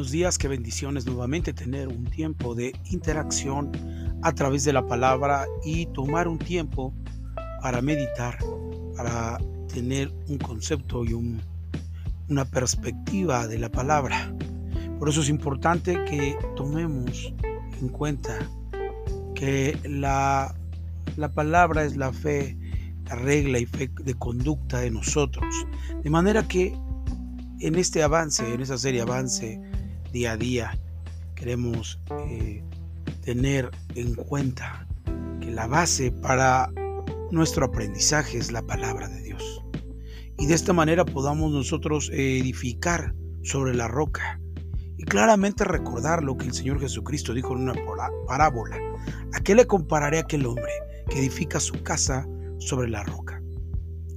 Buenos días, qué bendiciones nuevamente tener un tiempo de interacción a través de la palabra y tomar un tiempo para meditar, para tener un concepto y una perspectiva de la palabra. Por eso es importante que tomemos en cuenta que la, la palabra es la fe, la regla y fe de conducta de nosotros. De manera que en este avance, en esa serie avance día a día, queremos eh, tener en cuenta que la base para nuestro aprendizaje es la palabra de Dios. Y de esta manera podamos nosotros edificar sobre la roca y claramente recordar lo que el Señor Jesucristo dijo en una parábola. ¿A qué le compararé a aquel hombre que edifica su casa sobre la roca?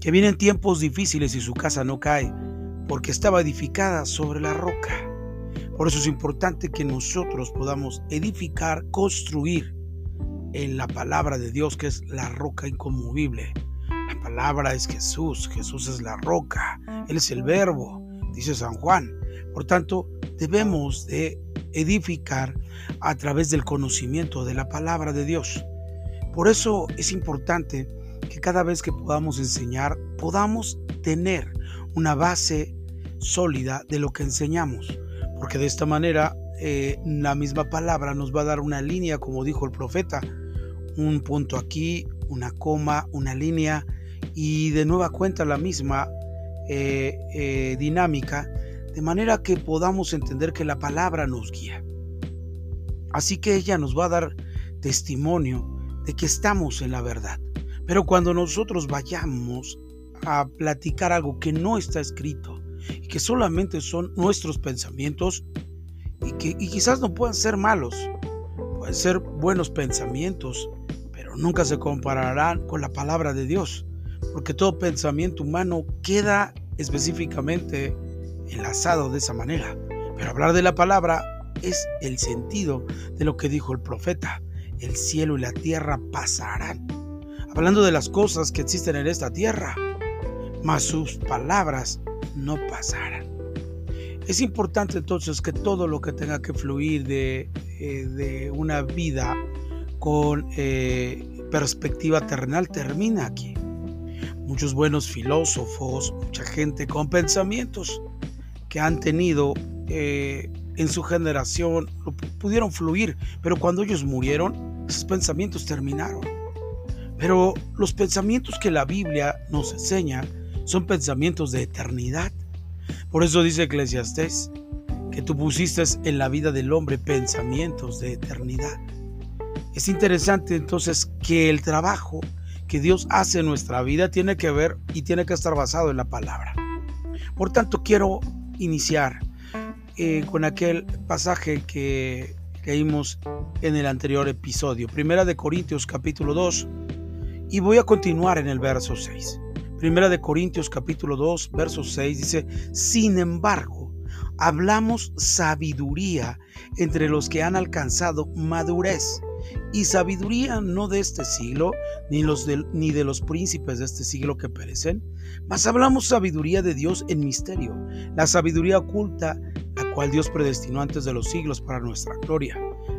Que vienen tiempos difíciles y su casa no cae porque estaba edificada sobre la roca. Por eso es importante que nosotros podamos edificar, construir en la palabra de Dios, que es la roca inconmovible. La palabra es Jesús, Jesús es la roca, Él es el verbo, dice San Juan. Por tanto, debemos de edificar a través del conocimiento de la palabra de Dios. Por eso es importante que cada vez que podamos enseñar, podamos tener una base sólida de lo que enseñamos, porque de esta manera eh, la misma palabra nos va a dar una línea, como dijo el profeta, un punto aquí, una coma, una línea y de nueva cuenta la misma eh, eh, dinámica, de manera que podamos entender que la palabra nos guía. Así que ella nos va a dar testimonio de que estamos en la verdad. Pero cuando nosotros vayamos a platicar algo que no está escrito, y que solamente son nuestros pensamientos y que quizás no puedan ser malos, pueden ser buenos pensamientos, pero nunca se compararán con la palabra de Dios, porque todo pensamiento humano queda específicamente enlazado de esa manera. Pero hablar de la palabra es el sentido de lo que dijo el profeta. El cielo y la tierra pasarán. Hablando de las cosas que existen en esta tierra, mas sus palabras no pasaran. Es importante entonces que todo lo que tenga que fluir de, eh, una vida con eh, perspectiva terrenal termina aquí. Muchos buenos filósofos, mucha gente con pensamientos que han tenido eh, en su generación pudieron fluir, pero cuando ellos murieron, esos pensamientos terminaron. Pero los pensamientos que la Biblia nos enseña son pensamientos de eternidad. Por eso dice Eclesiastés que tú pusiste en la vida del hombre pensamientos de eternidad. Es interesante entonces que el trabajo que Dios hace en nuestra vida tiene que ver y tiene que estar basado en la palabra. Por tanto, quiero iniciar eh, con aquel pasaje que leímos en el anterior episodio, Primera de Corintios capítulo 2, y voy a continuar en el verso 6. Primera de Corintios capítulo 2, verso 6 dice, sin embargo, hablamos sabiduría entre los que han alcanzado madurez. Y sabiduría no de este siglo, ni, los de, ni de los príncipes de este siglo que perecen, mas hablamos sabiduría de Dios en misterio, la sabiduría oculta, la cual Dios predestinó antes de los siglos para nuestra gloria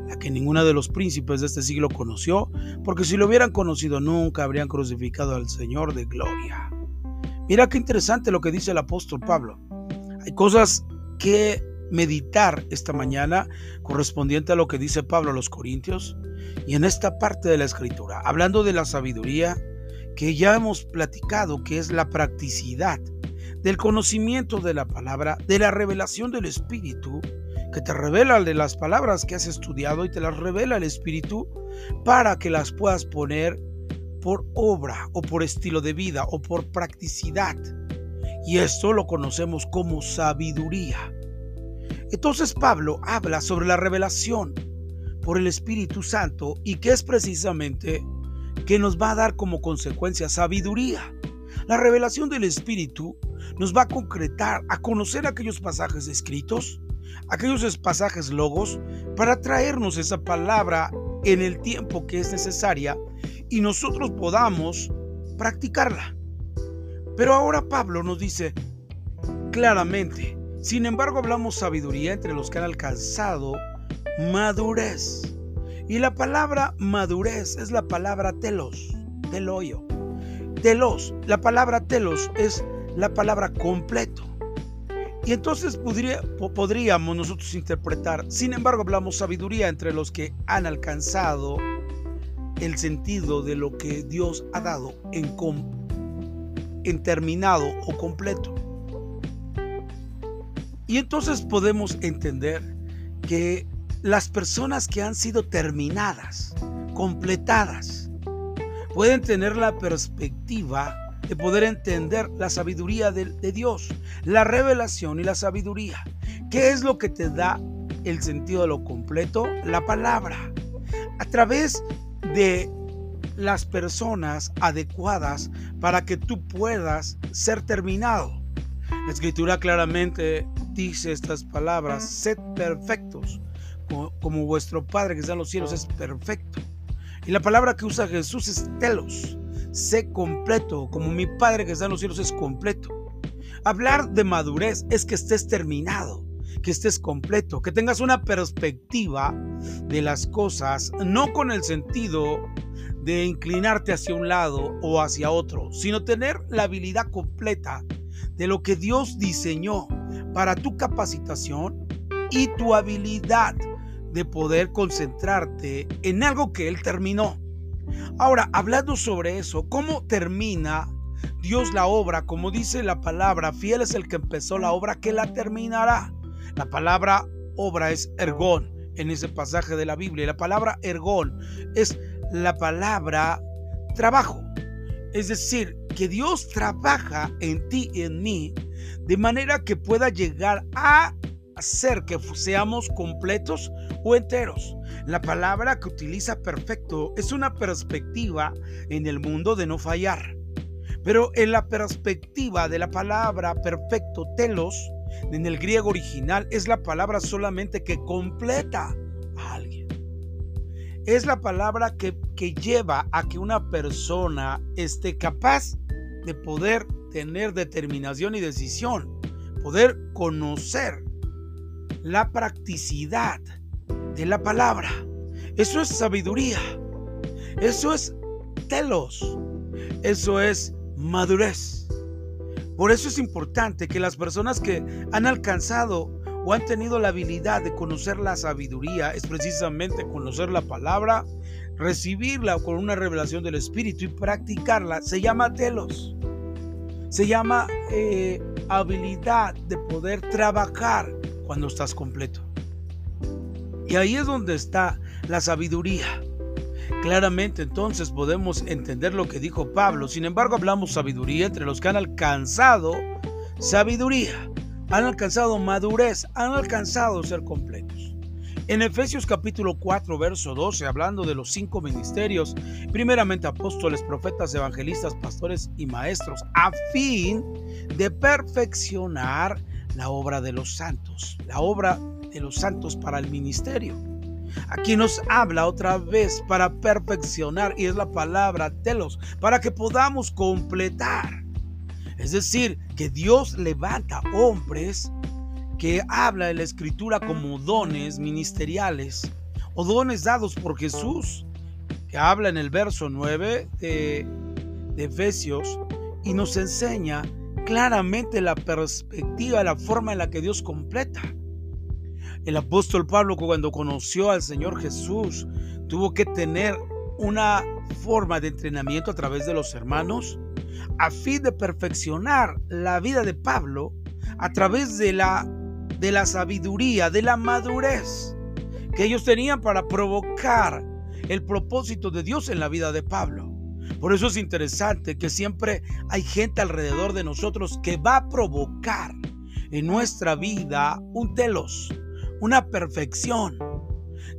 la que ninguno de los príncipes de este siglo conoció, porque si lo hubieran conocido nunca habrían crucificado al Señor de gloria. Mira qué interesante lo que dice el apóstol Pablo. Hay cosas que meditar esta mañana correspondiente a lo que dice Pablo a los Corintios y en esta parte de la escritura, hablando de la sabiduría que ya hemos platicado, que es la practicidad del conocimiento de la palabra, de la revelación del Espíritu, que te revela de las palabras que has estudiado y te las revela el Espíritu para que las puedas poner por obra o por estilo de vida o por practicidad. Y esto lo conocemos como sabiduría. Entonces Pablo habla sobre la revelación por el Espíritu Santo y que es precisamente que nos va a dar como consecuencia sabiduría. La revelación del Espíritu nos va a concretar a conocer aquellos pasajes escritos, aquellos pasajes logos, para traernos esa palabra en el tiempo que es necesaria y nosotros podamos practicarla. Pero ahora Pablo nos dice claramente Sin embargo, hablamos sabiduría entre los que han alcanzado madurez. Y la palabra madurez es la palabra telos, teloyo. Telos, la palabra telos es la palabra completo. Y entonces podría, podríamos nosotros interpretar, sin embargo hablamos sabiduría entre los que han alcanzado el sentido de lo que Dios ha dado en, en terminado o completo. Y entonces podemos entender que las personas que han sido terminadas, completadas, pueden tener la perspectiva de poder entender la sabiduría de, Dios, la revelación y la sabiduría. ¿Qué es lo que te da el sentido de lo completo? La palabra. A través de las personas adecuadas para que tú puedas ser terminado. La escritura claramente dice estas palabras, sed perfectos, como, vuestro Padre que está en los cielos es perfecto. Y la palabra que usa Jesús es telos, sé completo, como mi Padre que está en los cielos es completo. Hablar de madurez es que estés terminado, que estés completo, que tengas una perspectiva de las cosas, no con el sentido de inclinarte hacia un lado o hacia otro, sino tener la habilidad completa de lo que Dios diseñó para tu capacitación y tu habilidad de poder concentrarte en algo que Él terminó. Ahora, hablando sobre eso, ¿cómo termina Dios la obra? Como dice la palabra, fiel es el que empezó la obra que la terminará. La palabra obra es ergón en ese pasaje de la Biblia. La palabra ergón es la palabra trabajo. Es decir, que Dios trabaja en ti y en mí de manera que pueda llegar a hacer que seamos completos o enteros. La palabra que utiliza perfecto es una perspectiva en el mundo de no fallar. Pero en la perspectiva de la palabra perfecto, telos, en el griego original, es la palabra solamente que completa a alguien. Es la palabra que, que lleva a que una persona esté capaz de poder tener determinación y decisión, poder conocer la practicidad de la palabra. Eso es sabiduría. Eso es telos. Eso es madurez. Por eso es importante que las personas que han alcanzado o han tenido la habilidad de conocer la sabiduría, es precisamente conocer la palabra, recibirla con una revelación del Espíritu y practicarla, se llama telos. Se llama eh, habilidad de poder trabajar cuando estás completo. Y ahí es donde está la sabiduría. Claramente entonces podemos entender lo que dijo Pablo. Sin embargo, hablamos sabiduría entre los que han alcanzado sabiduría, han alcanzado madurez, han alcanzado ser completos. En Efesios capítulo 4, verso 12, hablando de los cinco ministerios, primeramente apóstoles, profetas, evangelistas, pastores y maestros, a fin de perfeccionar la obra de los santos, la obra de los santos para el ministerio. Aquí nos habla otra vez para perfeccionar y es la palabra telos, para que podamos completar. Es decir, que Dios levanta hombres que habla en la escritura como dones ministeriales o dones dados por Jesús, que habla en el verso 9 de, de Efesios y nos enseña claramente la perspectiva, la forma en la que Dios completa. El apóstol Pablo cuando conoció al Señor Jesús tuvo que tener una forma de entrenamiento a través de los hermanos a fin de perfeccionar la vida de Pablo a través de la, de la sabiduría, de la madurez que ellos tenían para provocar el propósito de Dios en la vida de Pablo. Por eso es interesante que siempre hay gente alrededor de nosotros que va a provocar en nuestra vida un telos, una perfección.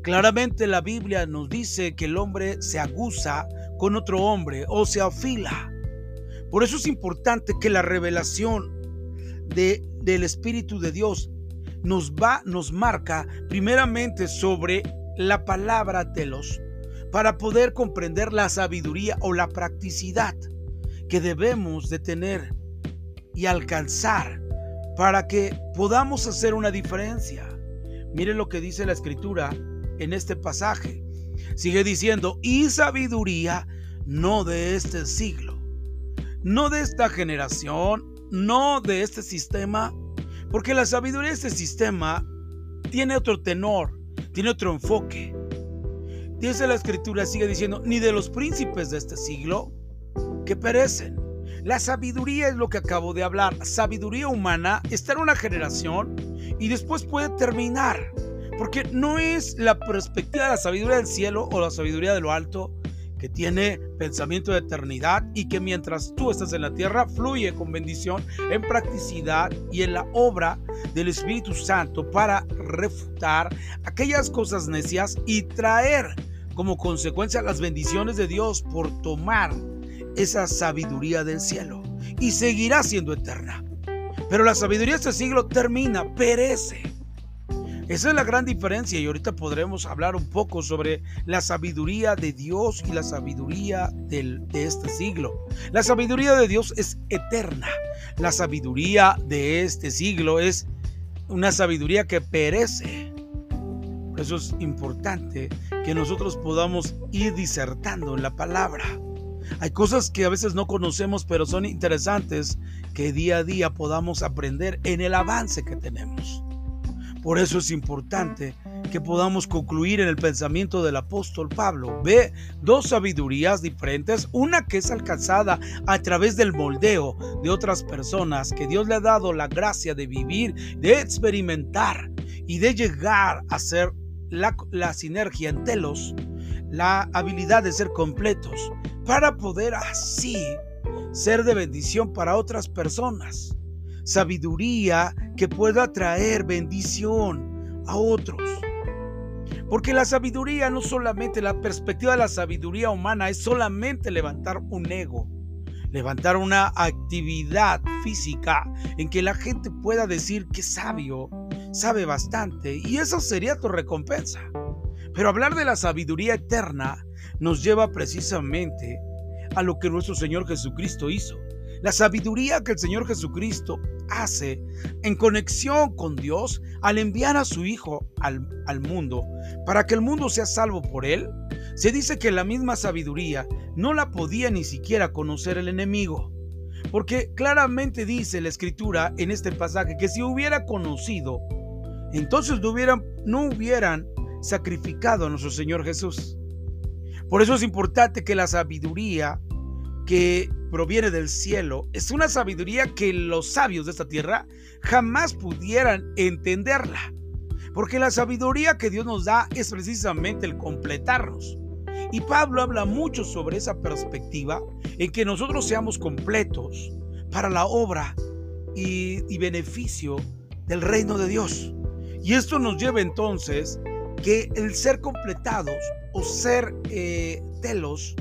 Claramente la Biblia nos dice que el hombre se aguza con otro hombre o se afila. Por eso es importante que la revelación de, del Espíritu de Dios nos va, nos marca primeramente sobre la palabra telos, para poder comprender la sabiduría o la practicidad que debemos de tener y alcanzar para que podamos hacer una diferencia. Mire lo que dice la escritura en este pasaje. Sigue diciendo, y sabiduría no de este siglo, no de esta generación, no de este sistema, porque la sabiduría de este sistema tiene otro tenor, tiene otro enfoque. Dice la escritura, sigue diciendo, ni de los príncipes de este siglo que perecen. La sabiduría es lo que acabo de hablar. Sabiduría humana está en una generación y después puede terminar. Porque no es la perspectiva de la sabiduría del cielo o la sabiduría de lo alto que tiene pensamiento de eternidad y que mientras tú estás en la tierra fluye con bendición en practicidad y en la obra del Espíritu Santo para refutar aquellas cosas necias y traer como consecuencia las bendiciones de Dios por tomar esa sabiduría del cielo y seguirá siendo eterna. Pero la sabiduría de este siglo termina, perece. Esa es la gran diferencia y ahorita podremos hablar un poco sobre la sabiduría de Dios y la sabiduría de este siglo. La sabiduría de Dios es eterna. La sabiduría de este siglo es una sabiduría que perece. Por eso es importante que nosotros podamos ir disertando en la palabra. Hay cosas que a veces no conocemos, pero son interesantes que día a día podamos aprender en el avance que tenemos. Por eso es importante que podamos concluir en el pensamiento del apóstol Pablo. Ve dos sabidurías diferentes, una que es alcanzada a través del moldeo de otras personas, que Dios le ha dado la gracia de vivir, de experimentar y de llegar a ser la, la sinergia en telos, la habilidad de ser completos, para poder así ser de bendición para otras personas sabiduría que pueda traer bendición a otros. Porque la sabiduría no solamente, la perspectiva de la sabiduría humana es solamente levantar un ego, levantar una actividad física en que la gente pueda decir que sabio, sabe bastante, y eso sería tu recompensa. Pero hablar de la sabiduría eterna nos lleva precisamente a lo que nuestro Señor Jesucristo hizo. La sabiduría que el Señor Jesucristo hace en conexión con Dios al enviar a su Hijo al, al, mundo para que el mundo sea salvo por él, se dice que la misma sabiduría no la podía ni siquiera conocer el enemigo. Porque claramente dice la escritura en este pasaje que si hubiera conocido, entonces no hubieran, no hubieran sacrificado a nuestro Señor Jesús. Por eso es importante que la sabiduría que proviene del cielo es una sabiduría que los sabios de esta tierra jamás pudieran entenderla. Porque la sabiduría que Dios nos da es precisamente el completarnos. Y Pablo habla mucho sobre esa perspectiva en que nosotros seamos completos para la obra y, beneficio del reino de Dios. Y esto nos lleva entonces que el ser completados o ser eh, telos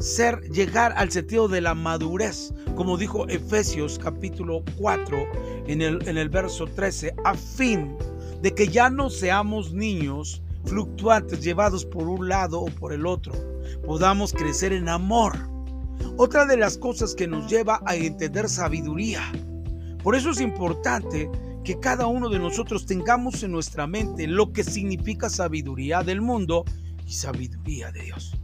ser llegar al sentido de la madurez, como dijo Efesios capítulo 4 en el, en el verso 13, a fin de que ya no seamos niños fluctuantes llevados por un lado o por el otro, podamos crecer en amor. Otra de las cosas que nos lleva a entender sabiduría. Por eso es importante que cada uno de nosotros tengamos en nuestra mente lo que significa sabiduría del mundo sabiduría de Dios.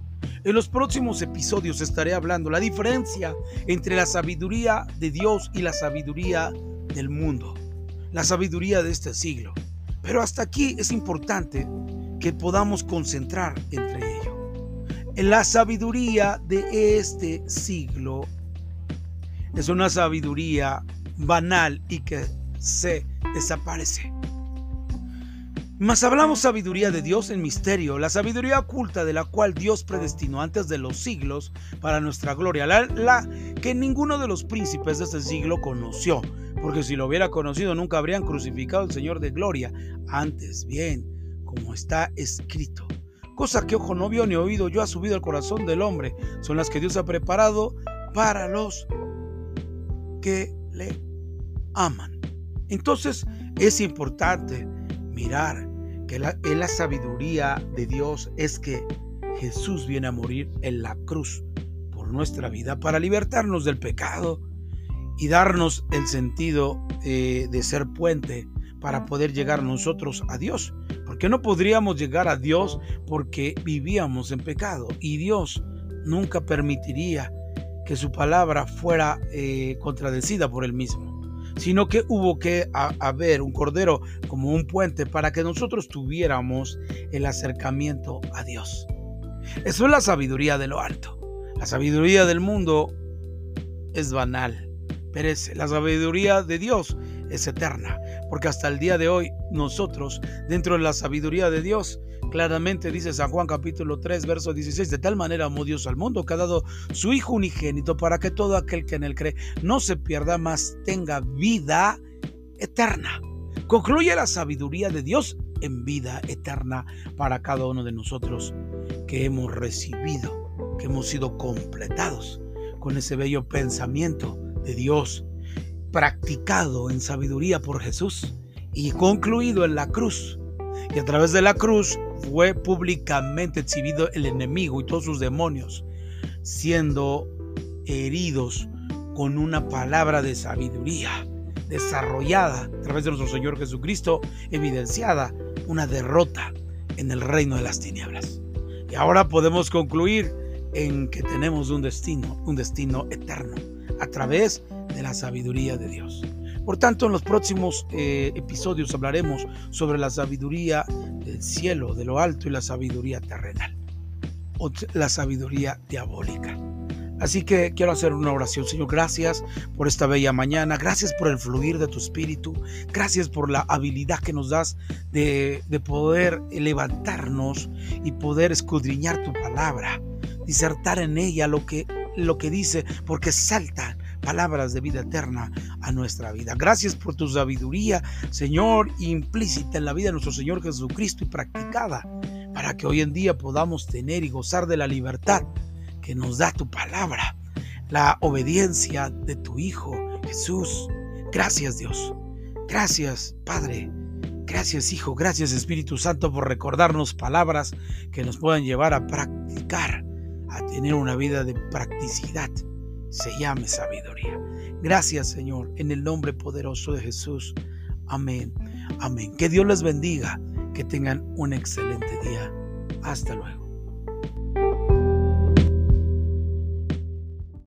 En los próximos episodios estaré hablando la diferencia entre la sabiduría de Dios y la sabiduría del mundo, la sabiduría de este siglo. Pero hasta aquí es importante que podamos concentrar entre ello. En la sabiduría de este siglo es una sabiduría banal y que se desaparece. Mas hablamos sabiduría de Dios en misterio, la sabiduría oculta de la cual Dios predestinó antes de los siglos para nuestra gloria, la, que ninguno de los príncipes de este siglo conoció, porque si lo hubiera conocido nunca habrían crucificado al Señor de gloria. Antes bien, como está escrito, cosa que ojo no vio ni oído yo ha subido al corazón del hombre, son las que Dios ha preparado para los que le aman. Entonces es importante mirar que la, sabiduría de Dios es que Jesús viene a morir en la cruz por nuestra vida para libertarnos del pecado y darnos el sentido eh, de ser puente para poder llegar nosotros a Dios. Porque no podríamos llegar a Dios porque vivíamos en pecado y Dios nunca permitiría que su palabra fuera eh, contradecida por él mismo, sino que hubo que haber un cordero como un puente para que nosotros tuviéramos el acercamiento a Dios. Eso es la sabiduría de lo alto. La sabiduría del mundo es banal, perece. La sabiduría de Dios es eterna, porque hasta el día de hoy nosotros, dentro de la sabiduría de Dios, claramente dice San Juan capítulo 3, verso 16, de tal manera amó Dios al mundo que ha dado su Hijo unigénito para que todo aquel que en él cree no se pierda, más tenga vida eterna. Concluye la sabiduría de Dios en vida eterna para cada uno de nosotros que hemos recibido, que hemos sido completados con ese bello pensamiento de Dios practicado en sabiduría por Jesús y concluido en la cruz. Y a través de la cruz fue públicamente exhibido el enemigo y todos sus demonios, siendo heridos con una palabra de sabiduría desarrollada a través de nuestro Señor Jesucristo, evidenciada una derrota en el reino de las tinieblas. Y ahora podemos concluir en que tenemos un destino, un destino eterno, a través de la sabiduría de Dios. Por tanto, en los próximos eh, episodios hablaremos sobre la sabiduría del cielo, de lo alto y la sabiduría terrenal, o la sabiduría diabólica. Así que quiero hacer una oración. Señor, gracias por esta bella mañana. Gracias por el fluir de tu espíritu. Gracias por la habilidad que nos das de, de poder levantarnos y poder escudriñar tu palabra. Disertar en ella lo que, lo que dice, porque saltan palabras de vida eterna a nuestra vida. Gracias por tu sabiduría, Señor, implícita en la vida de nuestro Señor Jesucristo y practicada para que hoy en día podamos tener y gozar de la libertad que nos da tu palabra, la obediencia de tu Hijo Jesús. Gracias Dios. Gracias Padre. Gracias Hijo. Gracias Espíritu Santo por recordarnos palabras que nos puedan llevar a practicar, a tener una vida de practicidad se llame sabiduría. Gracias Señor, en el nombre poderoso de Jesús. Amén. Amén. Que Dios les bendiga. Que tengan un excelente día. Hasta luego.